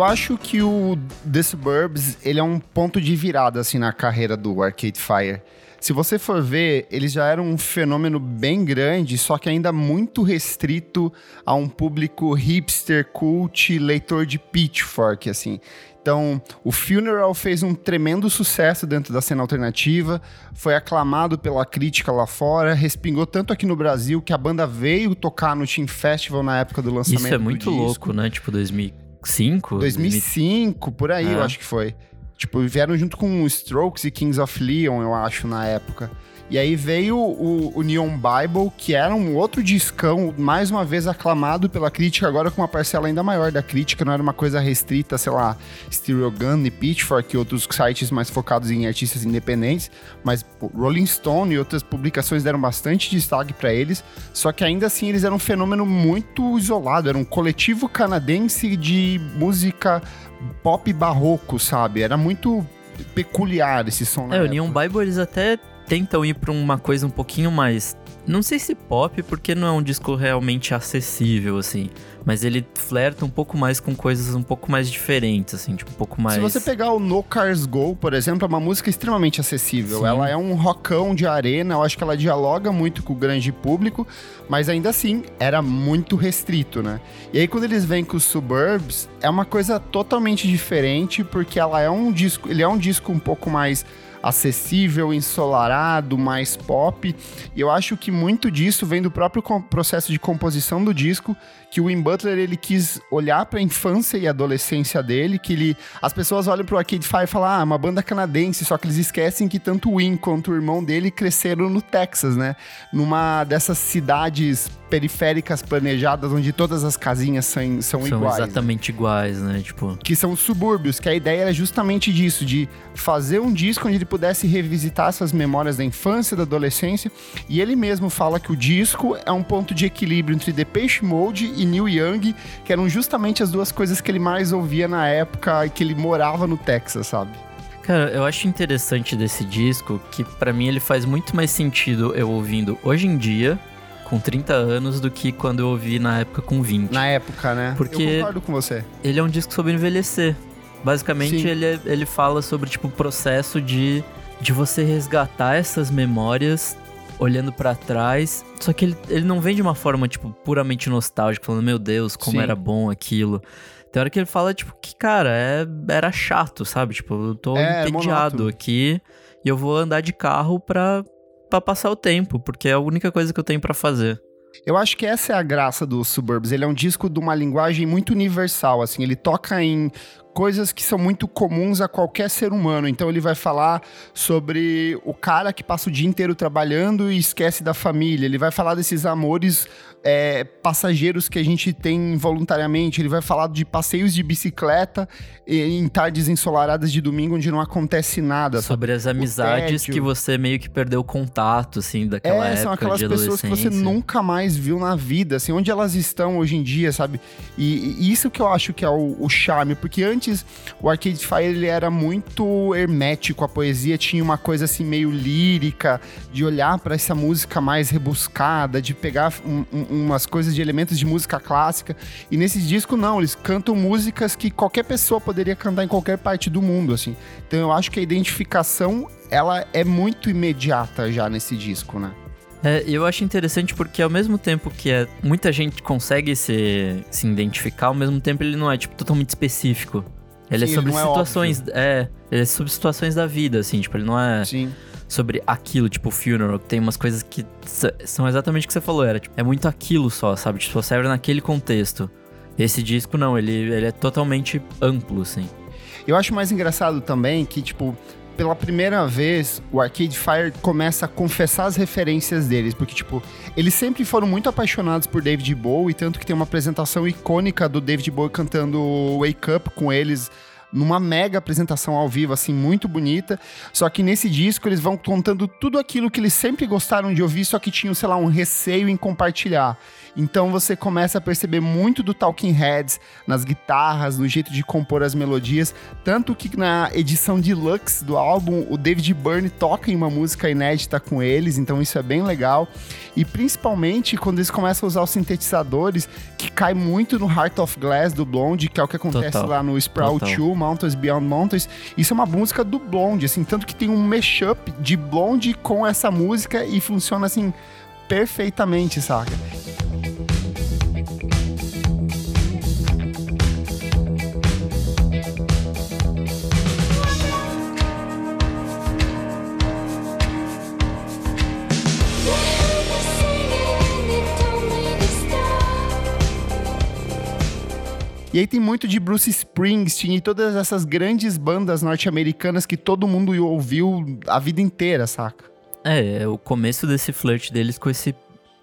Eu acho que o The Suburbs, ele é um ponto de virada, assim, na carreira do Arcade Fire. Se você for ver, eles já eram um fenômeno bem grande, só que ainda muito restrito a um público hipster, cult, leitor de Pitchfork, assim. Então, o Funeral fez um tremendo sucesso dentro da cena alternativa, foi aclamado pela crítica lá fora, respingou tanto aqui no Brasil que a banda veio tocar no Team Festival na época do lançamento Isso é muito louco, né? Tipo, 2005? 2005, por aí, É. eu acho que foi. Tipo, vieram junto com Strokes e Kings of Leon, eu acho, na época. E aí veio o, o Neon Bible, que era um outro discão, mais uma vez aclamado pela crítica, agora com uma parcela ainda maior da crítica, não era uma coisa restrita, sei lá, Stereo Gun e Pitchfork e outros sites mais focados em artistas independentes, mas pô, Rolling Stone e outras publicações deram bastante destaque para eles, só que ainda assim eles eram um fenômeno muito isolado, era um coletivo canadense de música pop barroco, sabe? Era muito peculiar esse som. É, o. Neon Bible eles até tentam ir pra uma coisa um pouquinho mais. Não sei se pop, porque não é um disco realmente acessível, assim. Mas ele flerta um pouco mais com coisas um pouco mais diferentes, assim, tipo, um pouco mais. Se você pegar o No Cars Go, por exemplo, é uma música extremamente acessível. Sim. Ela é um rockão de arena, eu acho que ela dialoga muito com o grande público, mas ainda assim era muito restrito, né? E aí quando eles vêm com os Suburbs, é uma coisa totalmente diferente, porque ela é um disco, ele é um disco um pouco mais acessível, ensolarado, mais pop. E eu acho que muito disso vem do próprio processo de composição do disco, que o Wim Butler ele quis olhar para a infância e adolescência dele, que ele as pessoas olham pro Arcade Fire e falam: "Ah, uma banda canadense", só que eles esquecem que tanto o Wim quanto o irmão dele cresceram no Texas, né? Numa dessas cidades periféricas planejadas onde todas as casinhas são, são, são iguais. né? exatamente iguais, né? Tipo. que são os subúrbios, que a ideia era justamente disso, de fazer um disco onde ele pudesse revisitar essas memórias da infância, da adolescência, e ele mesmo fala que o disco é um ponto de equilíbrio entre Depeche Mode e Neil Young, que eram justamente as duas coisas que ele mais ouvia na época e que ele morava no Texas, sabe? Cara, eu acho interessante desse disco que pra mim ele faz muito mais sentido eu ouvindo hoje em dia, com 30 anos, do que quando eu ouvi na época com 20. Na época, né? Porque- Eu concordo com você. Ele é um disco sobre envelhecer. Basicamente, Sim. ele, é- ele fala sobre, tipo, o processo de, de você resgatar essas memórias olhando pra trás. Só que ele, ele não vem de uma forma, tipo, puramente nostálgica, falando, meu Deus, como Sim. era bom aquilo. Tem hora que ele fala, tipo, que, cara, é, era chato, sabe? Tipo, eu tô É, entediado monótono. aqui e eu vou andar de carro pra, pra passar o tempo, porque é a única coisa que eu tenho pra fazer. Eu acho que essa é a graça do Suburbs. Ele é um disco de uma linguagem muito universal, assim. Ele toca em coisas que são muito comuns a qualquer ser humano. Então ele vai falar sobre o cara que passa o dia inteiro trabalhando e esquece da família. Ele vai falar desses amores é, passageiros que a gente tem voluntariamente. Ele vai falar de passeios de bicicleta em tardes ensolaradas de domingo onde não acontece nada. Sobre as amizades que você meio que perdeu contato, assim, daquela É, época são aquelas de pessoas que você nunca mais viu na vida, assim, onde elas estão hoje em dia, sabe? E, e isso que eu acho que é o, o charme, porque antes o Arcade Fire ele era muito hermético, a poesia tinha uma coisa assim meio lírica, de olhar pra essa música mais rebuscada, de pegar um- um- umas coisas de elementos de música clássica. E nesse disco não, eles cantam músicas que qualquer pessoa poderia cantar em qualquer parte do mundo, assim. Então eu acho que a identificação ela é muito imediata já nesse disco, né? É, eu acho interessante porque ao mesmo tempo que é, muita gente consegue se, se identificar, ao mesmo tempo ele não é, tipo, totalmente específico. Ele Sim, é sobre ele não é situações. É, ele é sobre situações da vida, assim, tipo, ele não é Sim. sobre aquilo, tipo, o funeral, tem umas coisas que são exatamente o que você falou, era, tipo, é muito aquilo só, sabe? Tipo, só serve naquele contexto. Esse disco não, ele, ele é totalmente amplo, assim. Eu acho mais engraçado também que, tipo, pela primeira vez, o Arcade Fire começa a confessar as referências deles, porque, tipo, eles sempre foram muito apaixonados por David Bowie, tanto que tem uma apresentação icônica do David Bowie cantando Wake Up com eles numa mega apresentação ao vivo, assim, muito bonita. Só que nesse disco eles vão contando tudo aquilo que eles sempre gostaram de ouvir, só que tinham, sei lá, um receio em compartilhar. Então você começa a perceber muito do Talking Heads nas guitarras, no jeito de compor as melodias. Tanto que na edição deluxe do álbum, o David Byrne toca em uma música inédita com eles, então isso é bem legal. E principalmente quando eles começam a usar os sintetizadores, que cai muito no Heart of Glass do Blonde, que é o que acontece Total. lá no Sprout 2, Mountains Beyond Mountains. Isso é uma música do Blonde, assim, tanto que tem um mashup de Blonde com essa música e funciona assim perfeitamente, saca? E aí tem muito de Bruce Springsteen e todas essas grandes bandas norte-americanas que todo mundo ouviu a vida inteira, saca? É, é o começo desse flirt deles com esse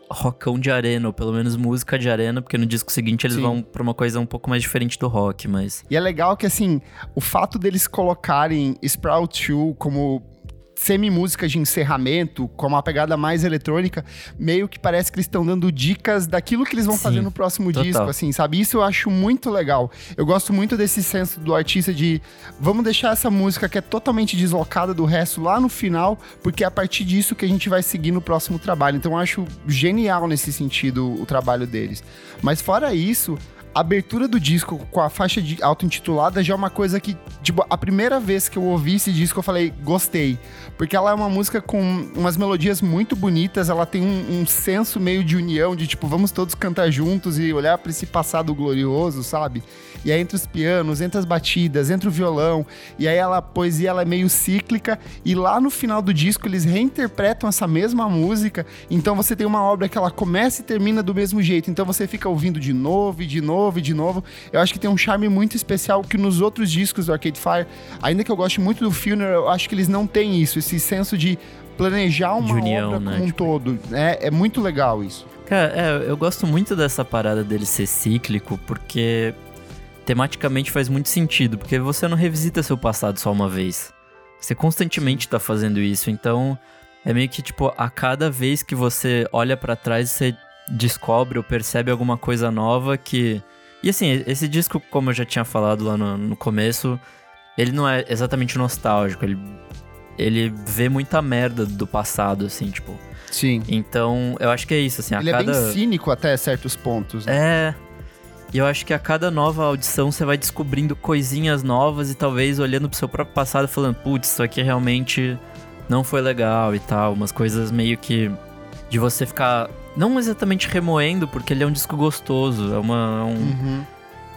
rockão de arena, ou pelo menos música de arena, porque no disco seguinte eles Sim. vão pra uma coisa um pouco mais diferente do rock, mas... E é legal que, assim, o fato deles colocarem Sprout 2 como semi-música de encerramento, com uma pegada mais eletrônica, meio que parece que eles estão dando dicas daquilo que eles vão Sim, fazer no próximo total. disco, assim, sabe? Isso eu acho muito legal. Eu gosto muito desse senso do artista de vamos deixar essa música que é totalmente deslocada do resto lá no final, porque é a partir disso que a gente vai seguir no próximo trabalho. Então eu acho genial nesse sentido o trabalho deles. Mas fora isso, abertura do disco com a faixa de auto-intitulada já é uma coisa que, tipo, a primeira vez que eu ouvi esse disco eu falei, gostei. Porque ela é uma música com umas melodias muito bonitas, ela tem um, um senso meio de união, de tipo, vamos todos cantar juntos e olhar para esse passado glorioso, sabe? E aí entre os pianos, entre as batidas, entre o violão, e aí ela, a poesia ela é meio cíclica, e lá no final do disco eles reinterpretam essa mesma música, então você tem uma obra que ela começa e termina do mesmo jeito, então você fica ouvindo de novo e de novo e de novo. Eu acho que tem um charme muito especial que nos outros discos do Arcade Fire, ainda que eu goste muito do Funeral, eu acho que eles não têm isso esse senso de planejar uma união, obra né? como um tipo... todo. É, é muito legal isso. Cara, é, eu gosto muito dessa parada dele ser cíclico, porque tematicamente faz muito sentido, porque você não revisita seu passado só uma vez. Você constantemente tá fazendo isso, então é meio que tipo, a cada vez que você olha para trás, você descobre ou percebe alguma coisa nova que. E assim, esse disco, como eu já tinha falado lá no, no começo, ele não é exatamente nostálgico, ele ele vê muita merda do passado, assim, tipo. Sim. Então, eu acho que é isso, assim, ele a cada... é bem cínico até certos pontos. Né? É. E eu acho que a cada nova audição você vai descobrindo coisinhas novas e talvez olhando pro seu próprio passado falando, putz, isso aqui realmente não foi legal e tal. Umas coisas meio que de você ficar não exatamente remoendo, porque ele é um disco gostoso, é uma é um, uhum.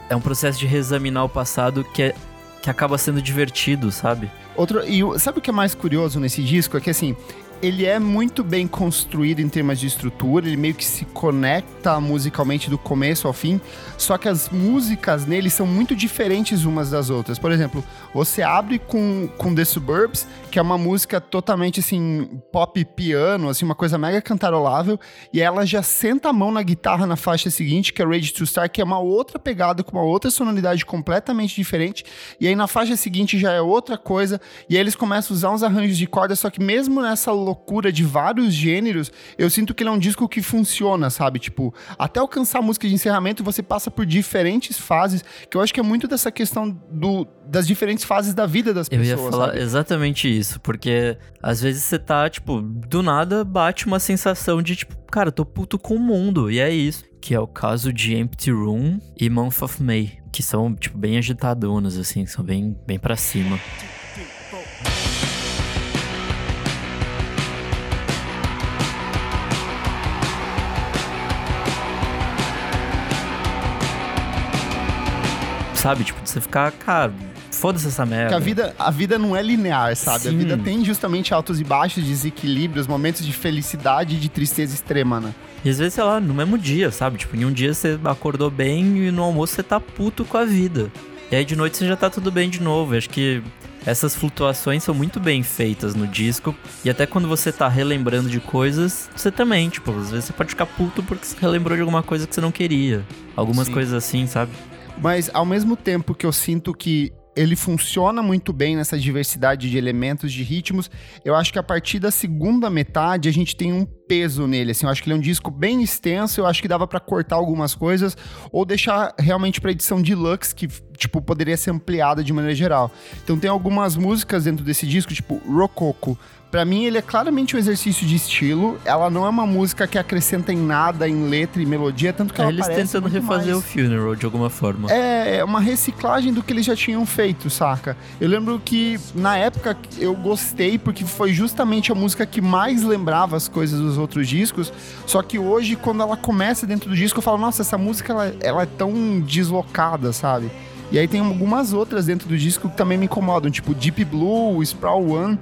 é um processo de reexaminar o passado que é que acaba sendo divertido, sabe? Outro, e sabe o que é mais curioso nesse disco? É que assim, ele é muito bem construído em termos de estrutura, ele meio que se conecta musicalmente do começo ao fim, só que as músicas nele são muito diferentes umas das outras. Por exemplo, você abre com, com The Suburbs, que é uma música totalmente assim, pop piano, assim, uma coisa mega cantarolável, e ela já senta a mão na guitarra na faixa seguinte, que é Ready to Start, que é uma outra pegada, com uma outra sonoridade completamente diferente, e aí na faixa seguinte já é outra coisa, e aí eles começam a usar uns arranjos de corda, só que mesmo nessa loucura de vários gêneros, eu sinto que ele é um disco que funciona, sabe? Tipo, até alcançar a música de encerramento, você passa por diferentes fases, que eu acho que é muito dessa questão do, das diferentes fases da vida das pessoas. Eu ia falar sabe? exatamente isso, porque às vezes você tá, tipo, do nada bate uma sensação de, tipo, cara, tô puto com o mundo, e é isso. Que é o caso de Empty Room e Month of May, que são, tipo, bem agitadonas, assim, são bem, bem pra cima. Sabe? Tipo, você ficar, cara, foda-se essa merda. Porque a vida, a vida não é linear, sabe? Sim. A vida tem justamente altos e baixos, desequilíbrios, momentos de felicidade e de tristeza extrema, né? E às vezes, sei lá, no mesmo dia, sabe? Tipo, em um dia você acordou bem e no almoço você tá puto com a vida. E aí de noite você já tá tudo bem de novo. Eu acho que essas flutuações são muito bem feitas no disco. E até quando você tá relembrando de coisas, você também, tipo, às vezes você pode ficar puto porque você relembrou de alguma coisa que você não queria. Algumas Sim. coisas assim, sabe? Mas ao mesmo tempo que eu sinto que ele funciona muito bem nessa diversidade de elementos, de ritmos. Eu acho que a partir da segunda metade a gente tem um peso nele, assim. Eu acho que ele é um disco bem extenso, eu acho que dava para cortar algumas coisas ou deixar realmente para edição deluxe que tipo poderia ser ampliada de maneira geral. Então tem algumas músicas dentro desse disco, tipo Rococo, Pra mim, ele é claramente um exercício de estilo. Ela não é uma música que acrescenta em nada em letra e melodia, tanto que é ela eles tentando refazer mais... o Funeral de alguma forma. É, é uma reciclagem do que eles já tinham feito, saca? Eu lembro que na época eu gostei porque foi justamente a música que mais lembrava as coisas dos outros discos. Só que hoje, quando ela começa dentro do disco, eu falo, nossa, essa música ela, ela é tão deslocada, sabe? E aí tem algumas outras dentro do disco que também me incomodam, tipo Deep Blue, Sprawl One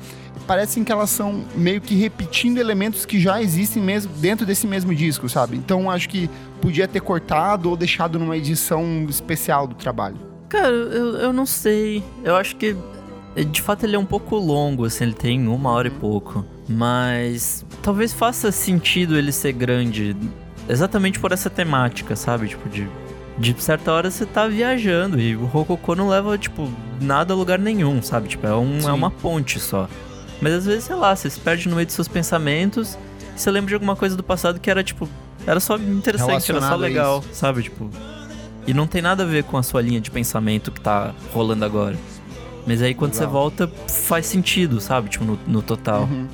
parecem que elas são meio que repetindo elementos que já existem mesmo dentro desse mesmo disco, sabe? Então acho que podia ter cortado ou deixado numa edição especial do trabalho. Cara, eu, eu não sei. Eu acho que de fato ele é um pouco longo, assim, ele tem uma hora e pouco. Mas talvez faça sentido ele ser grande exatamente por essa temática, sabe? Tipo, de, de certa hora você tá viajando e o Rococô não leva, tipo, nada a lugar nenhum, sabe? Tipo, é, um, é uma ponte só. Mas às vezes, sei lá, você se perde no meio dos seus pensamentos e você lembra de alguma coisa do passado que era, tipo, era só interessante, era só legal, sabe? Tipo. E não tem nada a ver com a sua linha de pensamento que tá rolando agora. Mas aí quando legal. você volta, faz sentido, sabe? Tipo, no, no total. Uhum.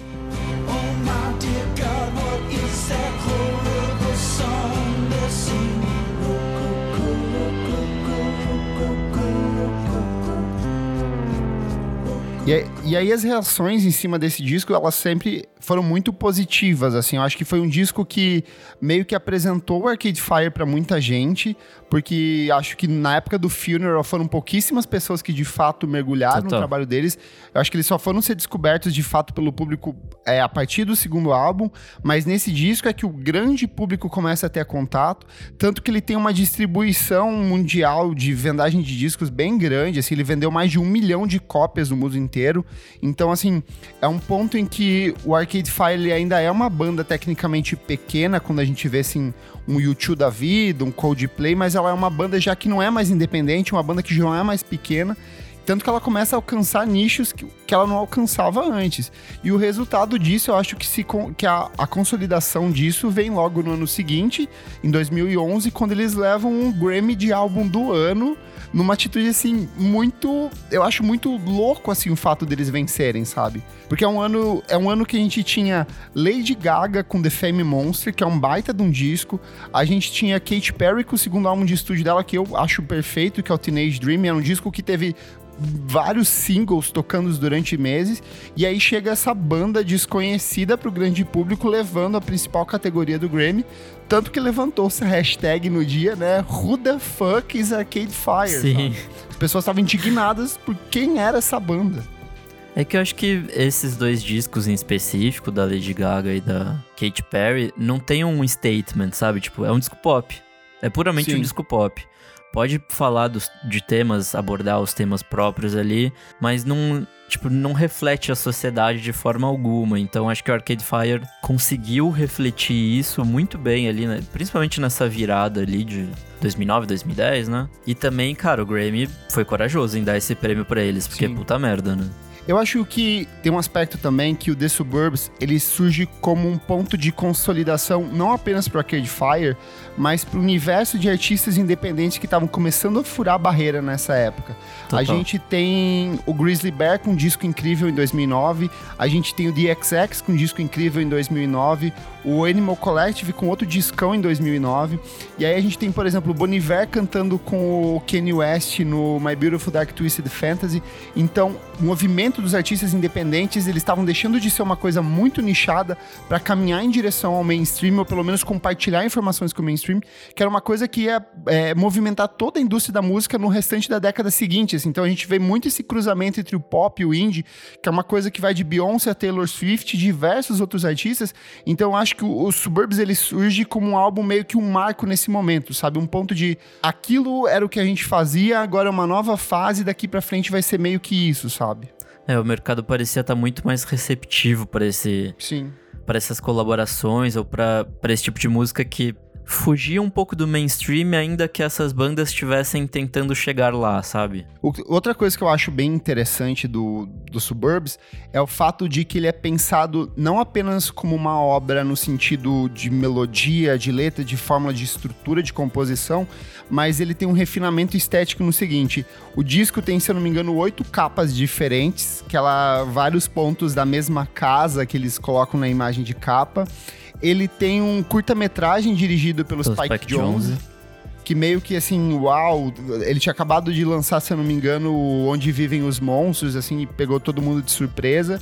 E, e aí as reações em cima desse disco, elas sempre foram muito positivas, assim. Eu acho que foi um disco que meio que apresentou o Arcade Fire para muita gente, porque acho que na época do Funeral foram pouquíssimas pessoas que de fato mergulharam Total. no trabalho deles. Eu acho que eles só foram ser descobertos de fato pelo público é, a partir do segundo álbum, mas nesse disco é que o grande público começa a ter contato, tanto que ele tem uma distribuição mundial de vendagem de discos bem grande, assim, ele vendeu mais de um milhão de cópias no mundo inteiro. Então, assim, é um ponto em que o Arcade Fire ainda é uma banda tecnicamente pequena quando a gente vê assim um YouTube da vida, um Coldplay, mas ela é uma banda já que não é mais independente, uma banda que já não é mais pequena. Tanto que ela começa a alcançar nichos que, que ela não alcançava antes. E o resultado disso, eu acho que, se, que a, a consolidação disso vem logo no ano seguinte, em 2011, quando eles levam um Grammy de álbum do ano numa atitude assim muito, eu acho muito louco assim o fato deles vencerem, sabe? Porque é um ano, é um ano que a gente tinha Lady Gaga com The Fame Monster, que é um baita de um disco. A gente tinha Katy Perry com o segundo álbum de estúdio dela que eu acho perfeito, que é o Teenage Dream, é um disco que teve vários singles tocando durante meses, e aí chega essa banda desconhecida para o grande público, levando a principal categoria do Grammy, tanto que levantou-se a hashtag no dia, né? Who the fuck is Arcade Fire? Sim. Sabe? As pessoas estavam indignadas por quem era essa banda. É que eu acho que esses dois discos em específico, da Lady Gaga e da Katy Perry, não tem um statement, sabe? Tipo, é um disco pop. É puramente Sim. um disco pop pode falar dos, de temas, abordar os temas próprios ali, mas não, tipo, não reflete a sociedade de forma alguma. Então acho que o Arcade Fire conseguiu refletir isso muito bem ali, né? principalmente nessa virada ali de 2009, 2010, né? E também, cara, o Grammy foi corajoso em dar esse prêmio para eles, porque Sim. puta merda, né? Eu acho que tem um aspecto também que o The Suburbs ele surge como um ponto de consolidação não apenas para Arcade Fire, mas para o universo de artistas independentes que estavam começando a furar a barreira nessa época. Total. A gente tem o Grizzly Bear com um disco incrível em 2009, a gente tem o DXX com um disco incrível em 2009, o Animal Collective com outro discão em 2009, e aí a gente tem, por exemplo, o Boniver cantando com o Kanye West no My Beautiful Dark Twisted Fantasy. Então, o movimento dos artistas independentes, eles estavam deixando de ser uma coisa muito nichada para caminhar em direção ao mainstream, ou pelo menos compartilhar informações com o mainstream que era uma coisa que ia é, movimentar toda a indústria da música no restante da década seguinte. Assim. Então a gente vê muito esse cruzamento entre o pop e o indie, que é uma coisa que vai de Beyoncé a Taylor Swift, diversos outros artistas. Então eu acho que o, o Suburbs ele surge como um álbum meio que um marco nesse momento, sabe? Um ponto de aquilo era o que a gente fazia, agora é uma nova fase, daqui para frente vai ser meio que isso, sabe? É, o mercado parecia estar muito mais receptivo para esse. Sim. Para essas colaborações ou para esse tipo de música que fugia um pouco do mainstream, ainda que essas bandas estivessem tentando chegar lá, sabe? outra coisa que eu acho bem interessante do, do Suburbs é o fato de que ele é pensado não apenas como uma obra no sentido de melodia, de letra, de fórmula de estrutura de composição, mas ele tem um refinamento estético no seguinte: o disco tem, se eu não me engano, oito capas diferentes, que ela vários pontos da mesma casa que eles colocam na imagem de capa. Ele tem um curta-metragem dirigido pelo Spike, Spike Jones. Jones que meio que assim, uau, ele tinha acabado de lançar, se eu não me engano, Onde Vivem os Monstros, assim, e pegou todo mundo de surpresa.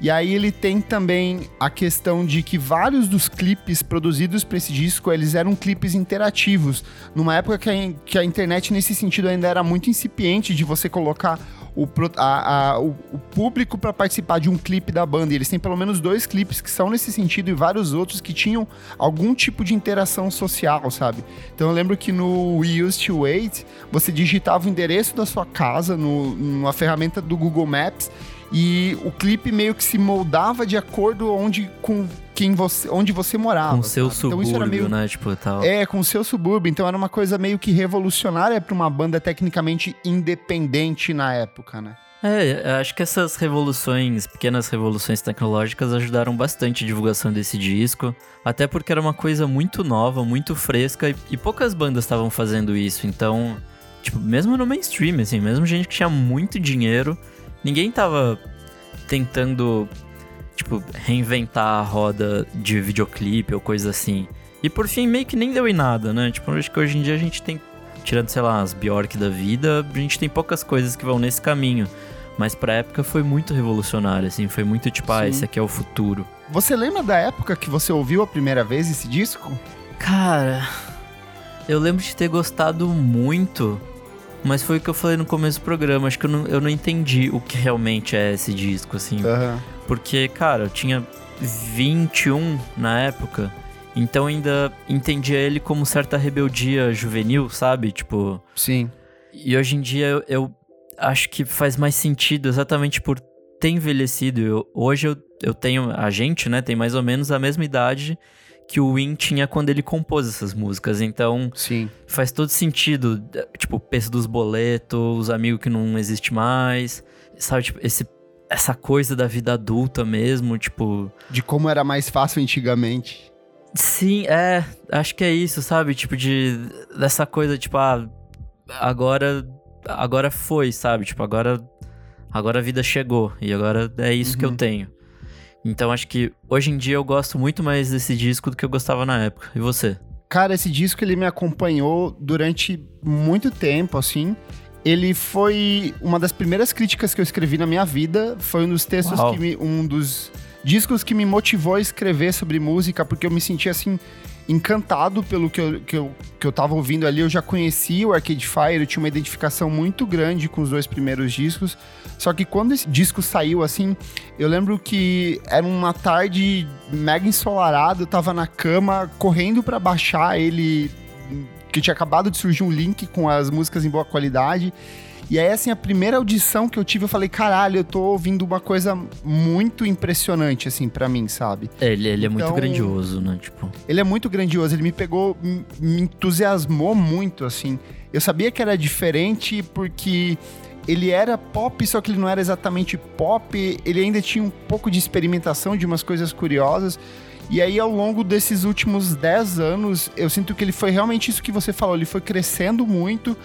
E aí ele tem também a questão de que vários dos clipes produzidos para esse disco, eles eram clipes interativos, numa época que a, que a internet nesse sentido ainda era muito incipiente de você colocar o, a, a, o, o público para participar de um clipe da banda. E eles têm pelo menos dois clipes que são nesse sentido e vários outros que tinham algum tipo de interação social, sabe? Então eu lembro que no We Used to Wait, você digitava o endereço da sua casa no, numa ferramenta do Google Maps e o clipe meio que se moldava de acordo onde com quem você, onde você morava. Com o seu sabe? subúrbio, então, meio, né? Tipo, tal. É, com o seu subúrbio. Então era uma coisa meio que revolucionária para uma banda tecnicamente independente na época, né? É, acho que essas revoluções, pequenas revoluções tecnológicas ajudaram bastante a divulgação desse disco, até porque era uma coisa muito nova, muito fresca e, e poucas bandas estavam fazendo isso, então, tipo, mesmo no mainstream, assim, mesmo gente que tinha muito dinheiro, ninguém tava tentando, tipo, reinventar a roda de videoclipe ou coisa assim. E por fim, meio que nem deu em nada, né? Tipo, acho que hoje em dia a gente tem, tirando, sei lá, as Bjork da vida, a gente tem poucas coisas que vão nesse caminho. Mas pra época foi muito revolucionário, assim, foi muito tipo, ah, esse aqui é o futuro. Você lembra da época que você ouviu a primeira vez esse disco? Cara, eu lembro de ter gostado muito, mas foi o que eu falei no começo do programa. Acho que eu não, eu não entendi o que realmente é esse disco, assim. Uhum. Porque, cara, eu tinha 21 na época. Então ainda entendia ele como certa rebeldia juvenil, sabe? Tipo. Sim. E hoje em dia eu, eu acho que faz mais sentido exatamente por ter envelhecido. Eu, hoje eu, eu tenho. A gente, né, tem mais ou menos a mesma idade que o Win tinha quando ele compôs essas músicas. Então, Sim. faz todo sentido. Tipo, o peso dos boletos, os amigos que não existe mais. Sabe, tipo, esse, essa coisa da vida adulta mesmo, tipo. De como era mais fácil antigamente. Sim, é. Acho que é isso, sabe? Tipo, de. Dessa coisa, tipo, ah, agora. Agora foi, sabe? Tipo, agora. Agora a vida chegou. E agora é isso uhum. que eu uhum. tenho. Então acho que hoje em dia eu gosto muito mais desse disco do que eu gostava na época. E você? Cara, esse disco ele me acompanhou durante muito tempo, assim. Ele foi uma das primeiras críticas que eu escrevi na minha vida. Foi um dos textos Uau. que me, um dos discos que me motivou a escrever sobre música, porque eu me sentia assim encantado pelo que eu, que, eu, que eu tava ouvindo ali. Eu já conhecia o Arcade Fire, eu tinha uma identificação muito grande com os dois primeiros discos. Só que quando esse disco saiu, assim, eu lembro que era uma tarde mega ensolarada, eu tava na cama correndo para baixar ele, que tinha acabado de surgir um link com as músicas em boa qualidade. E aí, assim, a primeira audição que eu tive, eu falei, caralho, eu tô ouvindo uma coisa muito impressionante, assim, para mim, sabe? É, ele, ele então, é muito então, grandioso, né? Tipo. Ele é muito grandioso, ele me pegou, me entusiasmou muito, assim. Eu sabia que era diferente porque ele era pop, só que ele não era exatamente pop, ele ainda tinha um pouco de experimentação de umas coisas curiosas. E aí, ao longo desses últimos 10 anos, eu sinto que ele foi realmente isso que você falou, ele foi crescendo muito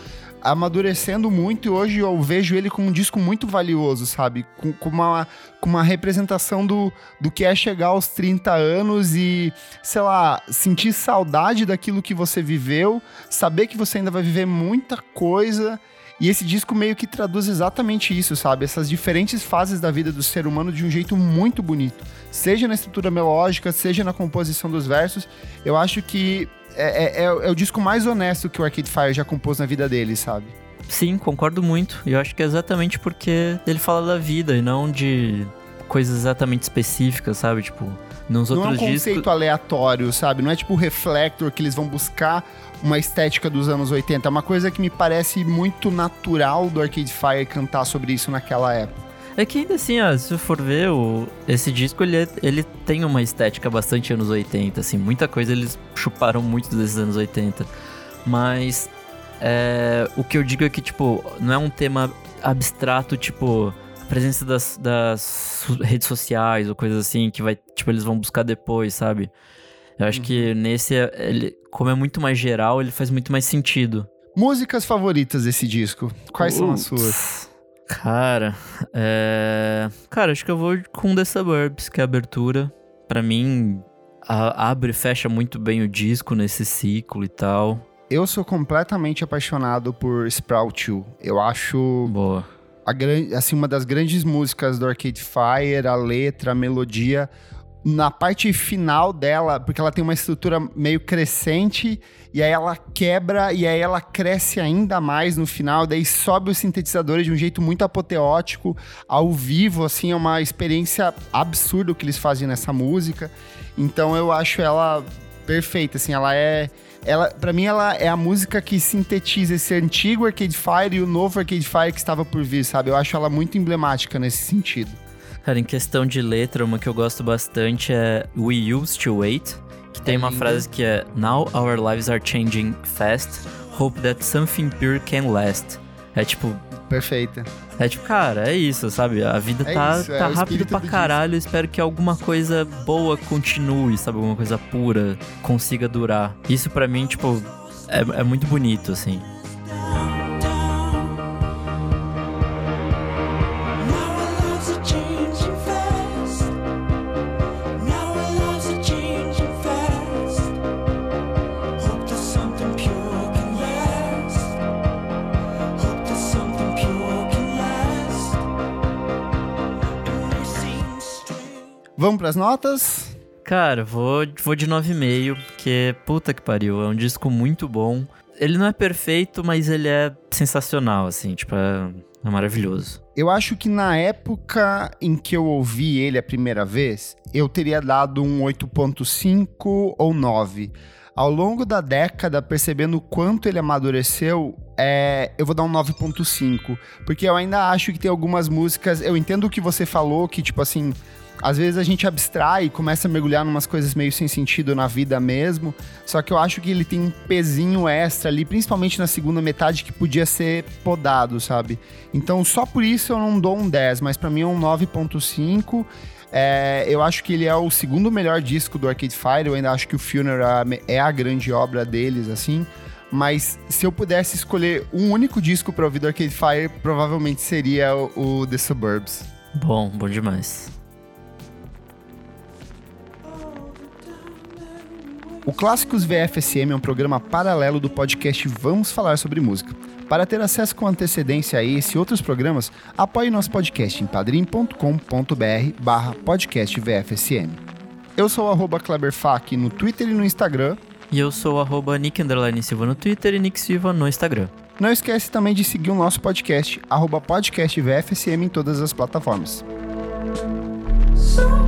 amadurecendo muito e hoje eu vejo ele como um disco muito valioso, sabe? Com, com, uma, com uma representação do, do que é chegar aos 30 anos e, sei lá, sentir saudade daquilo que você viveu, saber que você ainda vai viver muita coisa. E esse disco meio que traduz exatamente isso, sabe? Essas diferentes fases da vida do ser humano de um jeito muito bonito. Seja na estrutura melódica, seja na composição dos versos. Eu acho que é, é, é, é, o disco mais honesto que o Arcade Fire já compôs na vida dele, sabe? Sim, concordo muito. E eu acho que é exatamente porque ele fala da vida e não de coisas exatamente específicas, sabe? Tipo, nos não é um conceito aleatório, sabe? Não é tipo o Reflector que eles vão buscar uma estética dos anos 80. É uma coisa que me parece muito natural do Arcade Fire cantar sobre isso naquela época. É que ainda assim, ó, se for ver, o, esse disco ele, é, ele tem uma estética bastante anos 80, assim, muita coisa eles chuparam muito desses anos 80. Mas é, o que eu digo é que, tipo, não é um tema abstrato, tipo, presença das, das redes sociais ou coisas assim, que vai, tipo, eles vão buscar depois, sabe? Eu acho uhum. que nesse, ele, como é muito mais geral, ele faz muito mais sentido. Músicas favoritas desse disco? Quais são as suas? Cara, é... Cara, acho que eu vou com The Suburbs, que é a abertura. Pra mim, a, abre e fecha muito bem o disco nesse ciclo e tal. Eu sou completamente apaixonado por Sprout 2. Eu acho... Boa. A, assim, uma das grandes músicas do Arcade Fire, a letra, a melodia na parte final dela, porque ela tem uma estrutura meio crescente, e aí ela quebra, e aí ela cresce ainda mais no final, daí sobe os sintetizadores de um jeito muito apoteótico, ao vivo, assim, é uma experiência absurda o que eles fazem nessa música. Então eu acho ela perfeita, assim, ela é ela, para mim, ela é a música que sintetiza esse antigo Arcade Fire e o novo Arcade Fire que estava por vir, sabe? Eu acho ela muito emblemática nesse sentido. Cara, em questão de letra, uma que eu gosto bastante é We Used to Wait, que tem é uma frase que é Now our lives are changing fast, hope that something pure can last. É tipo. Perfeita. É tipo, cara, é isso, sabe? A vida é tá, isso, tá é rápido pra caralho. Espero que alguma coisa boa continue, sabe? Alguma coisa pura consiga durar. Isso para mim, tipo, é, é muito bonito, assim. Vamos pras notas? Cara, vou, vou de 9,5, porque puta que pariu, é um disco muito bom. Ele não é perfeito, mas ele é sensacional, assim, tipo, é, é maravilhoso. Eu acho que na época em que eu ouvi ele a primeira vez, eu teria dado um 8.5 ou 9 ao longo da década, percebendo o quanto ele amadureceu, é, eu vou dar um 9.5. Porque eu ainda acho que tem algumas músicas. Eu entendo o que você falou, que, tipo assim, às vezes a gente abstrai e começa a mergulhar em umas coisas meio sem sentido na vida mesmo. Só que eu acho que ele tem um pezinho extra ali, principalmente na segunda metade, que podia ser podado, sabe? Então só por isso eu não dou um 10, mas para mim é um 9.5. É, eu acho que ele é o segundo melhor disco do Arcade Fire. Eu ainda acho que o Funeral é a grande obra deles, assim. Mas se eu pudesse escolher um único disco para ouvir do Arcade Fire, provavelmente seria o, o The Suburbs. Bom, bom demais. O Clássicos VFSM é um programa paralelo do podcast Vamos Falar sobre Música. Para ter acesso com antecedência a esse e outros programas, apoie nosso podcast em padrim.com.br barra podcast VFSM. Eu sou o Kleberfac no Twitter e no Instagram. E eu sou o Nick Silva no Twitter e Nick Silva no Instagram. Não esquece também de seguir o nosso podcast, arroba podcast VFSM em todas as plataformas. So